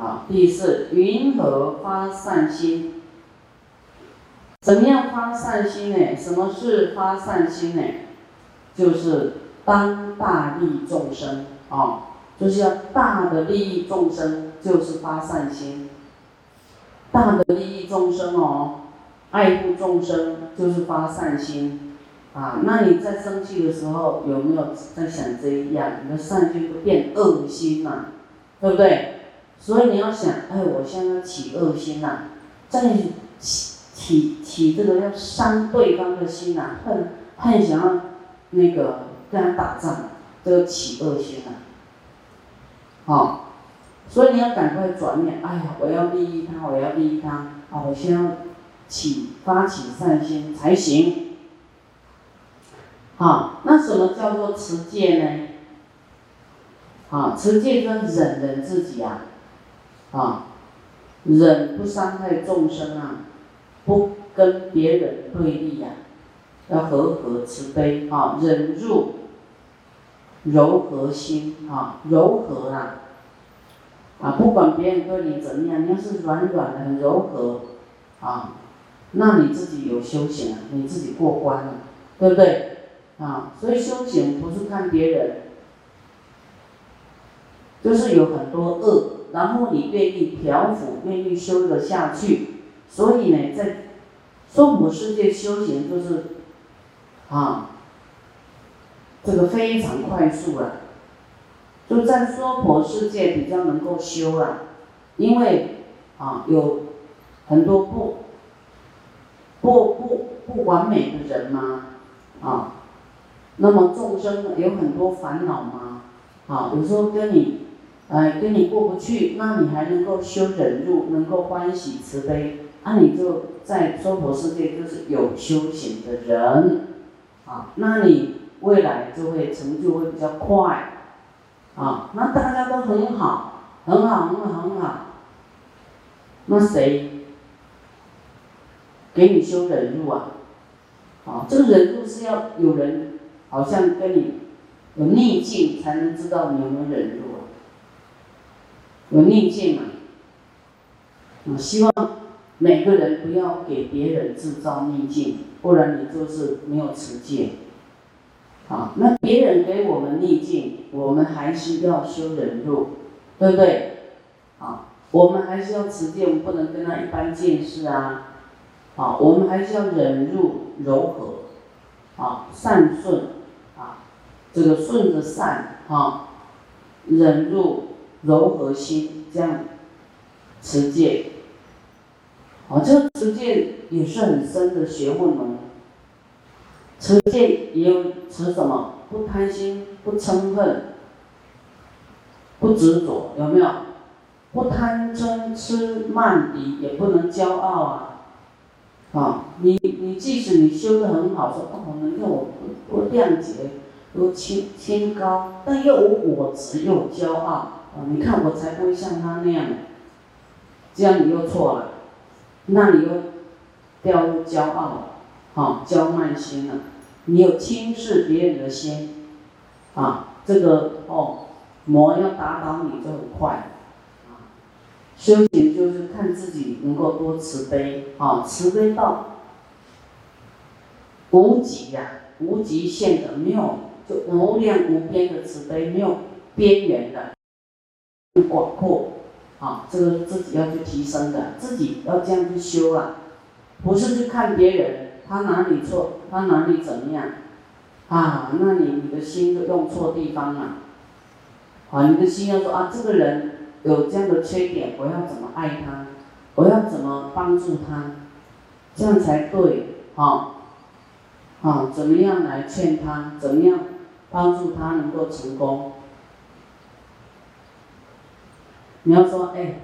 啊，第四，云何发善心？怎么样发善心呢？什么是发善心呢？就是当大利众生啊，就是要大的利益众生，就是发善心。大的利益众生哦，爱护众生就是发善心啊。那你在生气的时候有没有在想这一样？你的善心会变恶心了，对不对？所以你要想，哎，我现在起恶心了，再起起起这个要伤对方的心呐，恨恨想要那个跟他打仗，这个起恶心了，好。所以你要赶快转念，哎呀，我要利益他，我要利益他，啊，我先要起发起善心才行。好，那什么叫做持戒呢？啊，持戒跟忍忍自己啊，啊，忍不伤害众生啊，不跟别人对立呀，要和和慈悲啊，忍入柔和心啊，柔和啊。啊，不管别人对你怎么样，你要是软软的、很柔和，啊，那你自己有修行了，你自己过关了，对不对？啊，所以修行不是看别人，就是有很多恶，然后你愿意调伏，愿意修得下去，所以呢，在娑婆世界修行就是，啊，这个非常快速了。就在娑婆世界比较能够修了，因为啊有很多不不不不完美的人嘛，啊，那么众生有很多烦恼嘛，啊，有时候跟你，哎跟你过不去，那你还能够修忍辱，能够欢喜慈悲，那你就在娑婆世界就是有修行的人，啊，那你未来就会成就会比较快。啊，那大家都很好，很好，很好，很好。那谁给你修忍辱啊？啊，这个忍辱是要有人好像跟你有逆境才能知道你有没有忍辱。有逆境嘛？啊，希望每个人不要给别人制造逆境，不然你就是没有持戒。啊，那别人给我们逆境，我们还是要修忍辱，对不对？啊，我们还是要持戒，我们不能跟他一般见识啊。啊，我们还是要忍辱柔和，啊，善顺，啊，这个顺着善，啊，忍辱柔和心，这样持戒。啊，这个持戒也是很深的学问哦。持戒也有持什么？不贪心，不嗔恨，不执着，有没有？不贪嗔痴慢疑，也不能骄傲啊！啊，你你即使你修得很好，说哦，你看我多谅解，多清清高，但又无我执，又骄傲啊！你看我才不会像他那样，这样你又错了，那你又掉入骄傲了。啊，骄慢心了，你有轻视别人的心，啊，这个哦，魔要打倒你就很快，啊，修行就是看自己能够多慈悲，啊，慈悲到无极呀，无极限的，没有就无量无边的慈悲，没有边缘的，广阔，啊，这个自己要去提升的，自己要这样去修啊，不是去看别人。他哪里错？他哪里怎么样？啊，那你你的心就用错地方了。啊，你的心要说啊，这个人有这样的缺点，我要怎么爱他？我要怎么帮助他？这样才对，啊，啊，怎么样来劝他？怎么样帮助他能够成功？你要说，哎。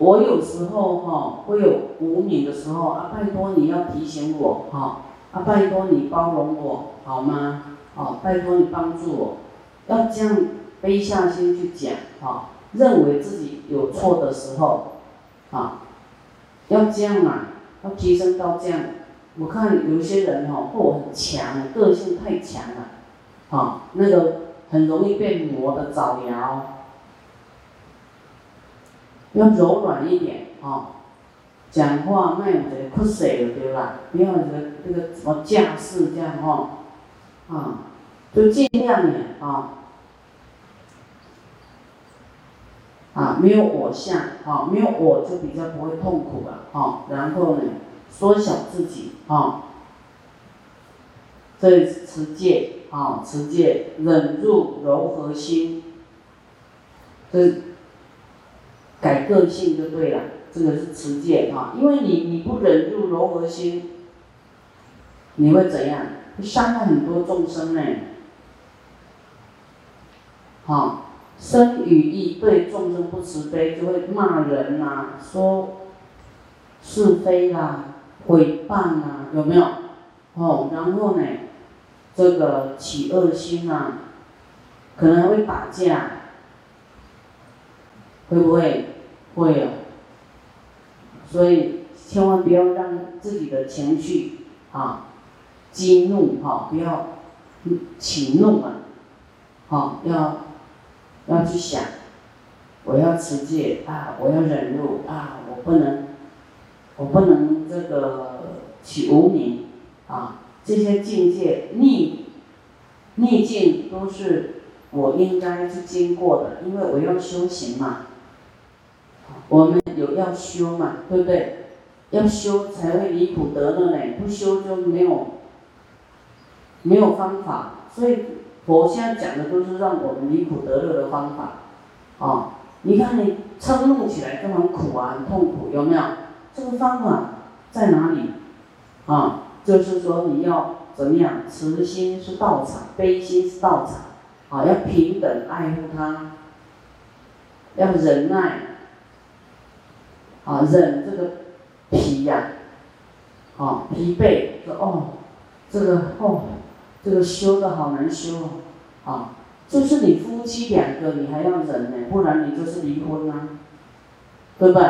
我有时候哈会有无名的时候啊，拜托你要提醒我哈，啊拜托你包容我好吗？哦，拜托你帮助我，要这样背下心去讲哈，认为自己有错的时候，啊，要这样啊，要提升到这样。我看有些人哈，或很强，个性太强了，啊，那个很容易被磨的找摇。要柔软一点啊，讲话卖有这个酷势就对吧，不要这个这个什么架势这样哈，啊，就尽量的啊，啊没有我相啊，没有我就比较不会痛苦了啊，然后呢缩小自己啊，这持戒啊，持戒忍入柔和心，这。改个性就对了，这个是持戒啊，因为你你不忍住柔和心，你会怎样？会伤害很多众生呢。好，生与意对众生不慈悲，就会骂人呐，说是非啦，诽谤啊，有没有？哦，然后呢，这个起恶心啊，可能还会打架。会不会？会啊。所以千万不要让自己的情绪啊激怒哈，不要起怒啊，好要要去想，我要持戒啊，我要忍辱啊，我不能我不能这个起无名啊，这些境界逆逆境都是我应该去经过的，因为我要修行嘛。我们有要修嘛，对不对？要修才会离苦得乐呢，不修就没有没有方法。所以佛现在讲的都是让我们离苦得乐的方法。啊，你看你嗔怒起来就很苦啊，很痛苦，有没有？这个方法在哪里？啊，就是说你要怎么样？慈心是道场，悲心是道场。啊，要平等爱护他，要忍耐。啊，忍这个疲呀，啊，疲惫，说哦，这个哦，这个修的好难修哦啊，就是你夫妻两个，你还要忍呢，不然你就是离婚啊，对不对？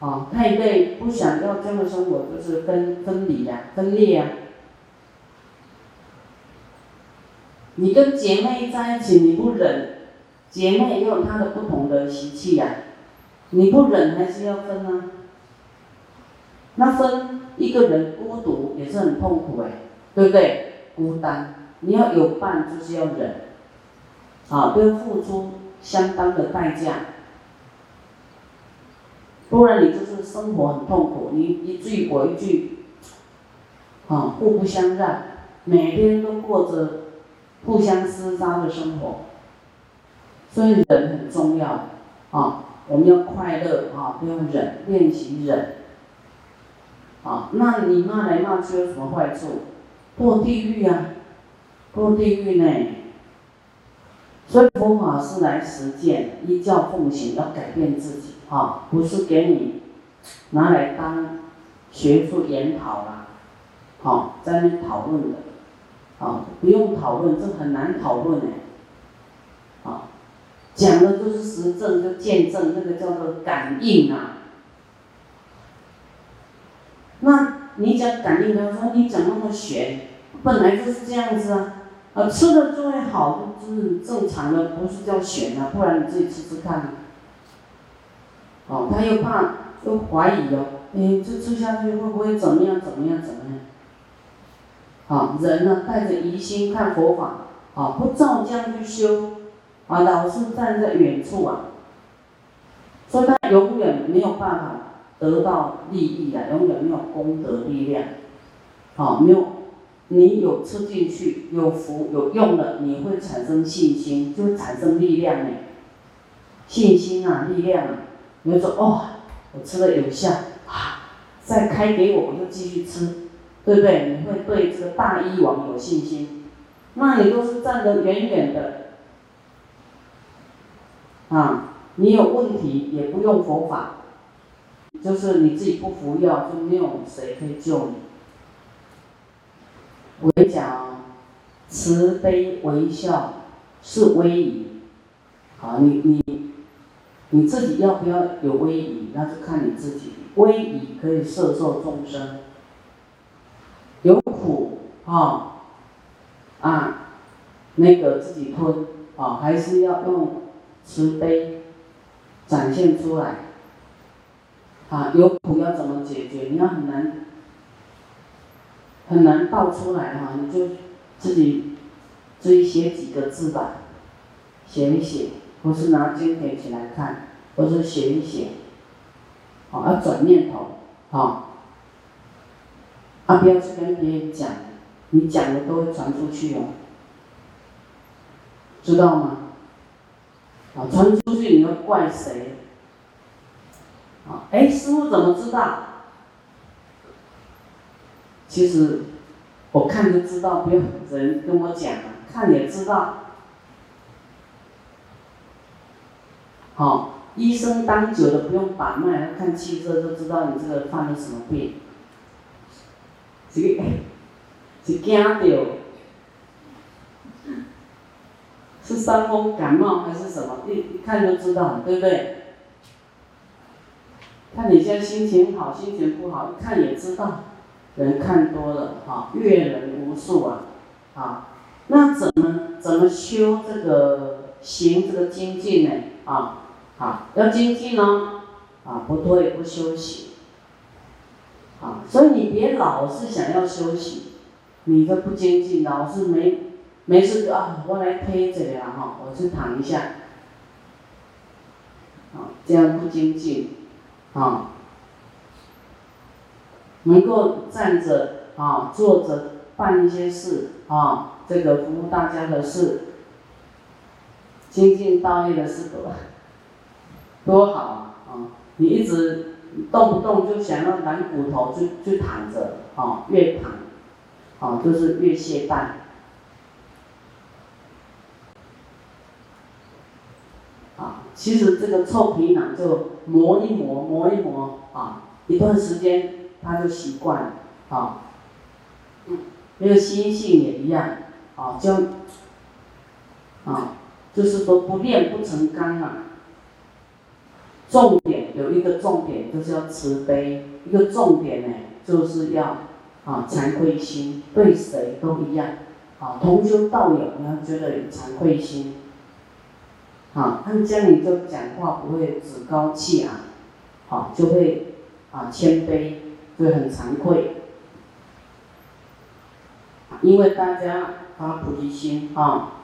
啊，太累，不想要这样的生活，就是分分离呀，分裂呀。你跟姐妹在一起，你不忍，姐妹也有她的不同的习气呀。你不忍还是要分啊？那分一个人孤独也是很痛苦哎，对不对？孤单，你要有伴就是要忍，啊，都要付出相当的代价，不然你就是生活很痛苦，你一句我一句，啊，互不相让，每天都过着互相厮杀的生活，所以忍很重要，啊。我们要快乐啊，不要忍，练习忍。啊，那你骂来骂去有什么坏处？堕地狱啊，堕地狱呢。所以佛法是来实践，依教奉行，要改变自己啊，不是给你拿来当学术研讨啦，好，在那讨论的，啊，不用讨论，这很难讨论哎，讲的都是实证，就见证，那个叫做感应啊。那你讲感应，他说你讲那么玄，本来就是这样子啊。呃，吃的就会好，就是正常的，不是叫玄啊，不然你自己吃吃看。哦，他又怕，又怀疑哦，哎，这吃下去会不会怎么样？怎么样？怎么样？好，人呢带着疑心看佛法，啊，不照这样去修。啊，老是站在远处啊，所以他永远没有办法得到利益啊，永远没有功德力量，好，没有，你有吃进去，有福有用了，你会产生信心，就会产生力量呢，信心啊，力量啊，你会说哦，我吃的有效啊，再开给我，我就继续吃，对不对？你会对这个大医王有信心，那你都是站得远远的。啊，你有问题也不用佛法，就是你自己不服药，就没有谁可以救你。我讲，慈悲微笑是威仪，好，你你你自己要不要有威仪，那就看你自己。威仪可以摄受众生，有苦啊啊，那个自己吞啊，还是要用。慈悲，展现出来。啊，有苦要怎么解决？你要很难，很难道出来哈，你就自己自己写几个字吧，写一写，或是拿经典起来看，或是写一写。好，要转念头，好，啊，不要去跟别人讲，你讲的都会传出去哦，知道吗？啊，传出去你要怪谁？啊，哎，师傅怎么知道？其实我看就知道，不用人跟我讲，看也知道。好，医生当久了不用把脉，看气色就知道你这个犯了什么病。是是惊到，伤风感冒还是什么？一一看就知道，对不对？看你现在心情好，心情不好，一看也知道。人看多了，哈，阅人无数啊，啊，那怎么怎么修这个行这个精进呢？啊，好，要精进呢，啊，不退不休息，啊，所以你别老是想要休息，你这不精进，老是没没事啊，我来推这里啊，哈，我去躺一下，啊，这样不精进。啊，能够站着啊，坐着办一些事啊，这个服务大家的事，精进道业的事多，多好啊！啊，你一直动不动就想要软骨头，就就躺着啊，越躺啊，就是越懈怠。啊，其实这个臭皮囊就磨一磨，磨一磨啊，一段时间他就习惯了啊。嗯，那个心性也一样啊，就啊，就是说不练不成钢啊。重点有一个重点就是要慈悲，一个重点呢就是要啊惭愧心，对谁都一样啊，同修道友你要觉得有惭愧心。啊，他们这样你就讲话不会趾高气昂，好就会啊谦卑，就会很惭愧。因为大家发菩提心啊，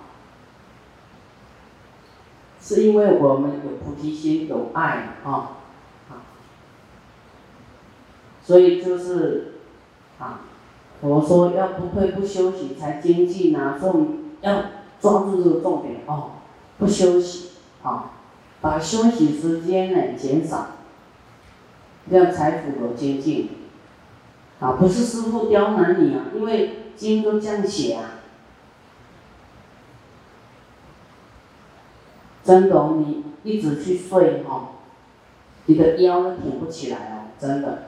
是因为我们有菩提心有爱啊，啊，所以就是啊，我说要不退不休息才精进啊，重要抓住这个重点哦。不休息，啊，把休息时间呢减少，这样才符合精进。啊，不是师傅刁难你啊，因为经都这样写啊。真的，你一直去睡哈，你的腰都挺不起来哦，真的。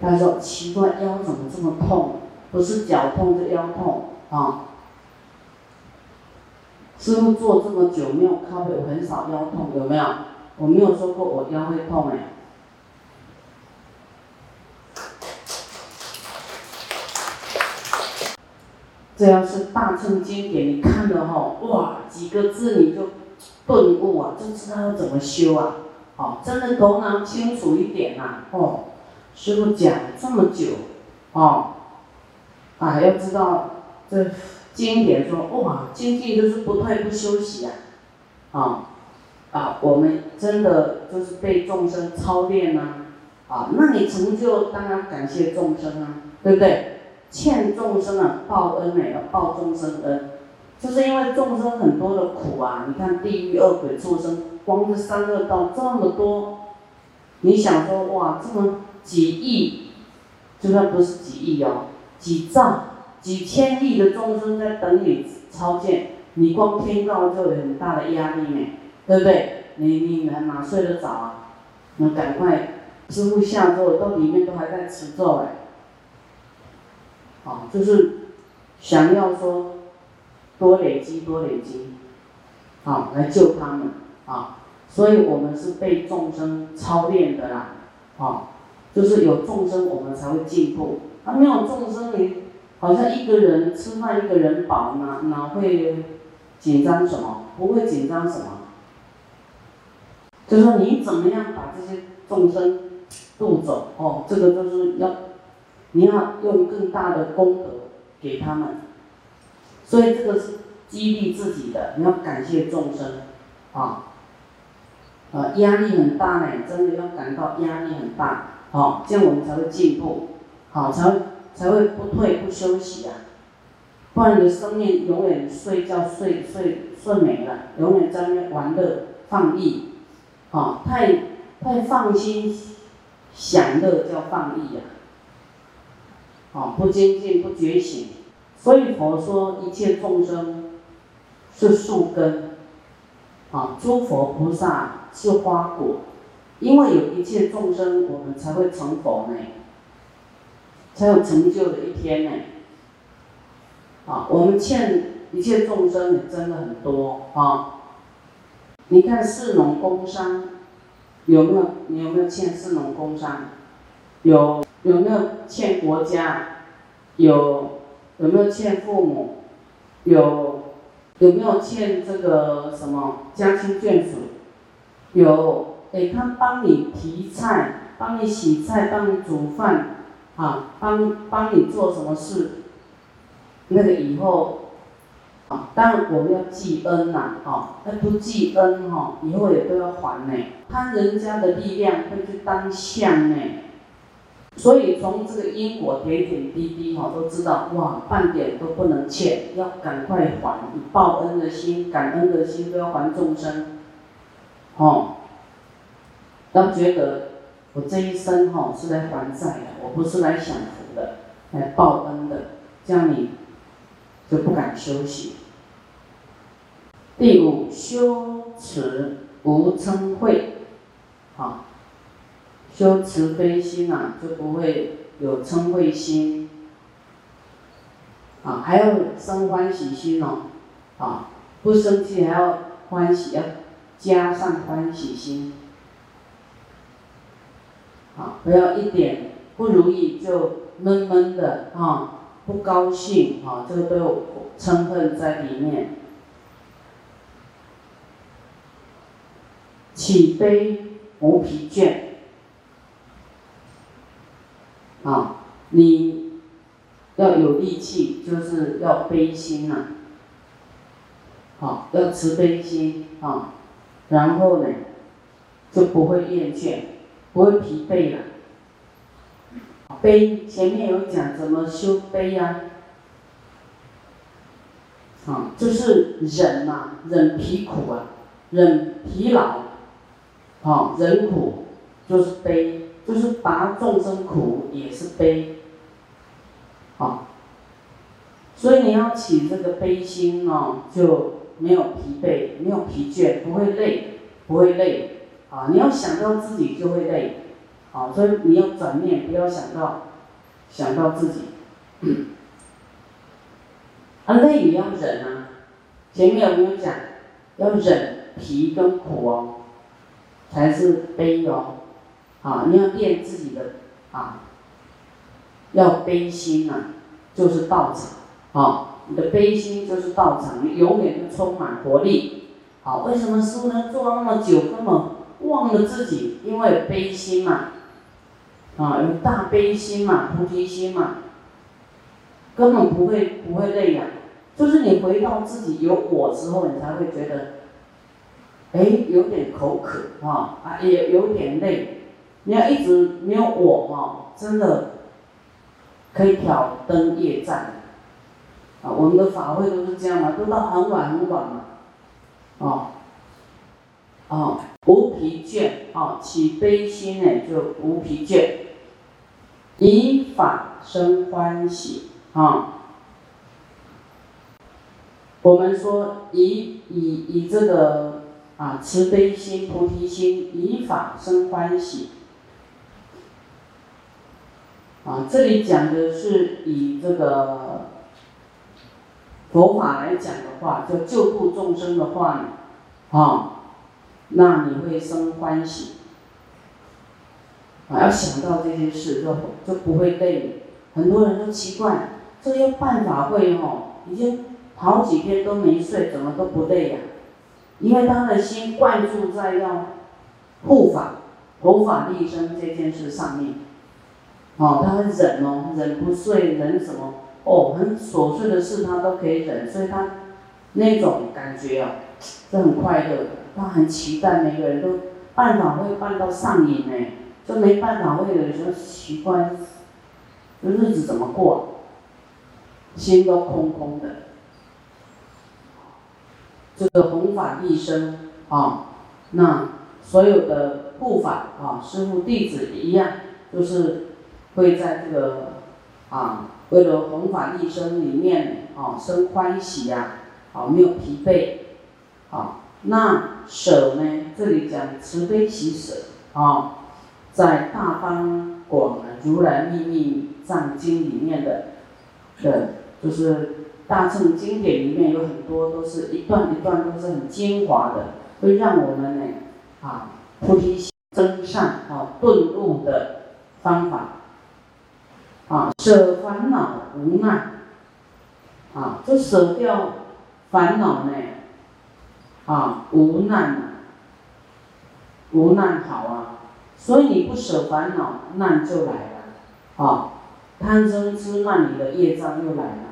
他说奇怪，腰怎么这么痛？不是脚痛，就腰痛啊。师傅做这么久没有靠背，我很少腰痛，有没有？我没有说过我腰会痛哎。这要是大乘经典，你看了哈，哇，几个字你就顿悟啊，就知道要怎么修啊，哦，真的头脑清楚一点呐，哦，师傅讲这么久，哦，啊，要知道这。经典说哇，精进就是不退不休息啊，啊啊，我们真的就是被众生操练呐，啊，那你成就当然感谢众生啊，对不对？欠众生啊报恩呢，要报众生恩，就是因为众生很多的苦啊，你看地狱恶鬼畜生，光是三恶道这么多，你想说哇，这么几亿，就算不是几亿哦，几兆。几千亿的众生在等你超荐，你光天道就有很大的压力呢，对不对？你你还哪睡得着啊？那赶快师傅下咒，到里面都还在持咒哎。啊，就是想要说多累积多累积，啊，来救他们啊，所以我们是被众生操练的啦，啊，就是有众生我们才会进步，啊，没有众生你。好像一个人吃饭一个人饱，哪哪会紧张什么？不会紧张什么？就说你怎么样把这些众生渡走哦，这个就是要你要用更大的功德给他们，所以这个是激励自己的，你要感谢众生啊，呃压力很大呢，真的要感到压力很大，好，这样我们才会进步，好，才会才会不退不休息啊，不然你的生命永远睡觉睡睡睡没了，永远在那玩乐放逸。啊，太太放心享乐叫放逸呀！啊，不精进不觉醒，所以佛说一切众生是树根，啊，诸佛菩萨是花果，因为有一切众生，我们才会成佛呢，才有成就的一天呢。啊，我们欠一切众生也真的很多啊。你看四农工商，有没有？你有没有欠四农工商？有有没有欠国家？有有没有欠父母？有有没有欠这个什么家亲眷属？有，哎，他帮你提菜，帮你洗菜，帮你煮饭，啊，帮帮你做什么事？那个以后。啊，当然我们要记恩呐，哈，那不记恩哈，以后也都要还呢。贪人家的力量会去当相呢，所以从这个因果点点滴滴哈，都知道哇，半点都不能欠，要赶快还，报恩的心、感恩的心都要还众生，哦，要觉得我这一生哈是来还债的，我不是来享福的，来报恩的，这样你。就不敢休息。第五，修持无嗔恚，啊，修慈悲心啊，就不会有嗔恚心，啊，还要生欢喜心哦，啊，不生气还要欢喜，要加上欢喜心，啊，不要一点不如意就闷闷的啊。不高兴啊，这个都有嗔恨在里面。起悲无疲倦啊，你要有力气，就是要悲心呐，好，要慈悲心啊，然后呢，就不会厌倦，不会疲惫了。悲前面有讲怎么修悲呀？啊，就是忍嘛，忍疲苦啊，忍疲劳，啊，忍苦就是悲，就是拔众生苦也是悲，啊，所以你要起这个悲心哦，就没有疲惫，没有疲倦，不会累，不会累，啊，你要想到自己就会累。啊，所以你要转念，不要想到想到自己。啊，累也要忍啊。前面有没有讲？要忍皮跟苦哦，才是悲哦。啊，你要练自己的啊，要悲心啊，就是道场。啊，你的悲心就是道场，你永远都充满活力。好，为什么书能做那么久，根本忘了自己？因为悲心嘛。啊，有大悲心嘛，菩提心嘛，根本不会不会累呀。就是你回到自己有我之后，你才会觉得，哎，有点口渴啊，啊，也有点累。你要一直没有我哈，真的可以挑灯夜战。啊，我们的法会都是这样嘛，都到很晚很晚嘛，啊，啊，无疲倦啊，起悲心呢就无疲倦。以法生欢喜啊！我们说以以以这个啊慈悲心、菩提心，以法生欢喜啊。这里讲的是以这个佛法来讲的话，就救度众生的话啊，那你会生欢喜。啊，要想到这些事就就不会累。很多人都奇怪，这些办法会吼，已经好几天都没睡，怎么都不累呀？因为他的心灌注在要弘法利生这件事上面，哦，他会忍哦，忍不睡，忍什么？哦，很琐碎的事他都可以忍，所以他那种感觉啊，是很快乐的。他很期待每个人都办法会办到上瘾呢，就没办法会有时候奇怪，这日子怎么过？心都空空的。这个弘法一生啊，那所有的护法啊，师父弟子一样，就是会在这个啊，为了弘法一生里面啊，生欢喜呀，啊，没有疲惫，啊，那舍呢，这里讲慈悲喜舍啊，在大方广如来秘密藏经里面的的，就是。大乘经典里面有很多都是一段一段都是很精华的，会让我们呢啊菩提心增上啊顿悟的方法啊舍烦恼无难啊这舍掉烦恼呢啊无难无难好啊，所以你不舍烦恼难就来了啊贪嗔痴慢你的业障又来了。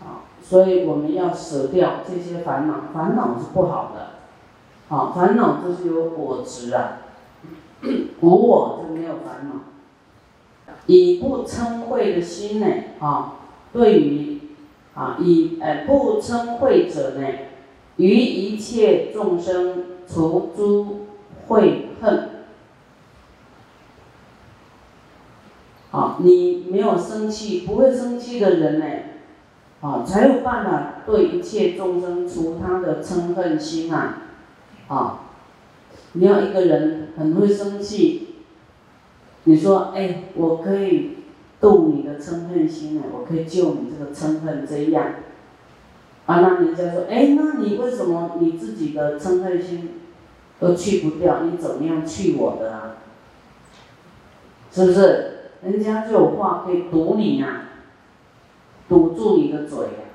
啊所以我们要舍掉这些烦恼，烦恼是不好的，好，烦恼就是有果执啊，无我就没有烦恼。以不嗔恚的心呢，啊，对于啊以呃不嗔恚者呢，于一切众生除诸恚恨。好，你没有生气，不会生气的人呢？啊，才有办法对一切众生除他的嗔恨心啊！啊，你要一个人很会生气，你说，哎，我可以动你的嗔恨心呢，我可以救你这个嗔恨这样，啊，那人家说，哎，那你为什么你自己的嗔恨心都去不掉？你怎么样去我的啊？是不是？人家就有话可以堵你呀。堵住你的嘴呀！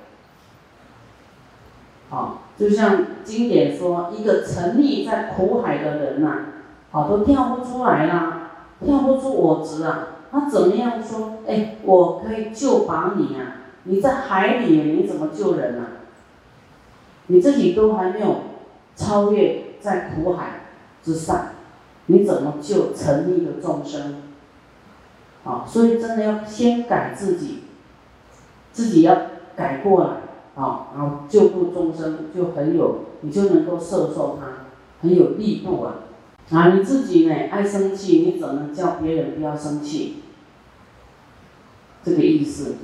好，就像经典说，一个沉溺在苦海的人呐，好都跳不出来啦，跳不出我执啊。他怎么样说？哎，我可以救拔你啊！你在海里，你怎么救人啊？你自己都还没有超越在苦海之上，你怎么救沉溺的众生？啊，所以真的要先改自己。自己要改过来，啊，然后救度众生就很有，你就能够摄受他，很有力度啊！啊，你自己呢爱生气，你怎么叫别人不要生气？这个意思，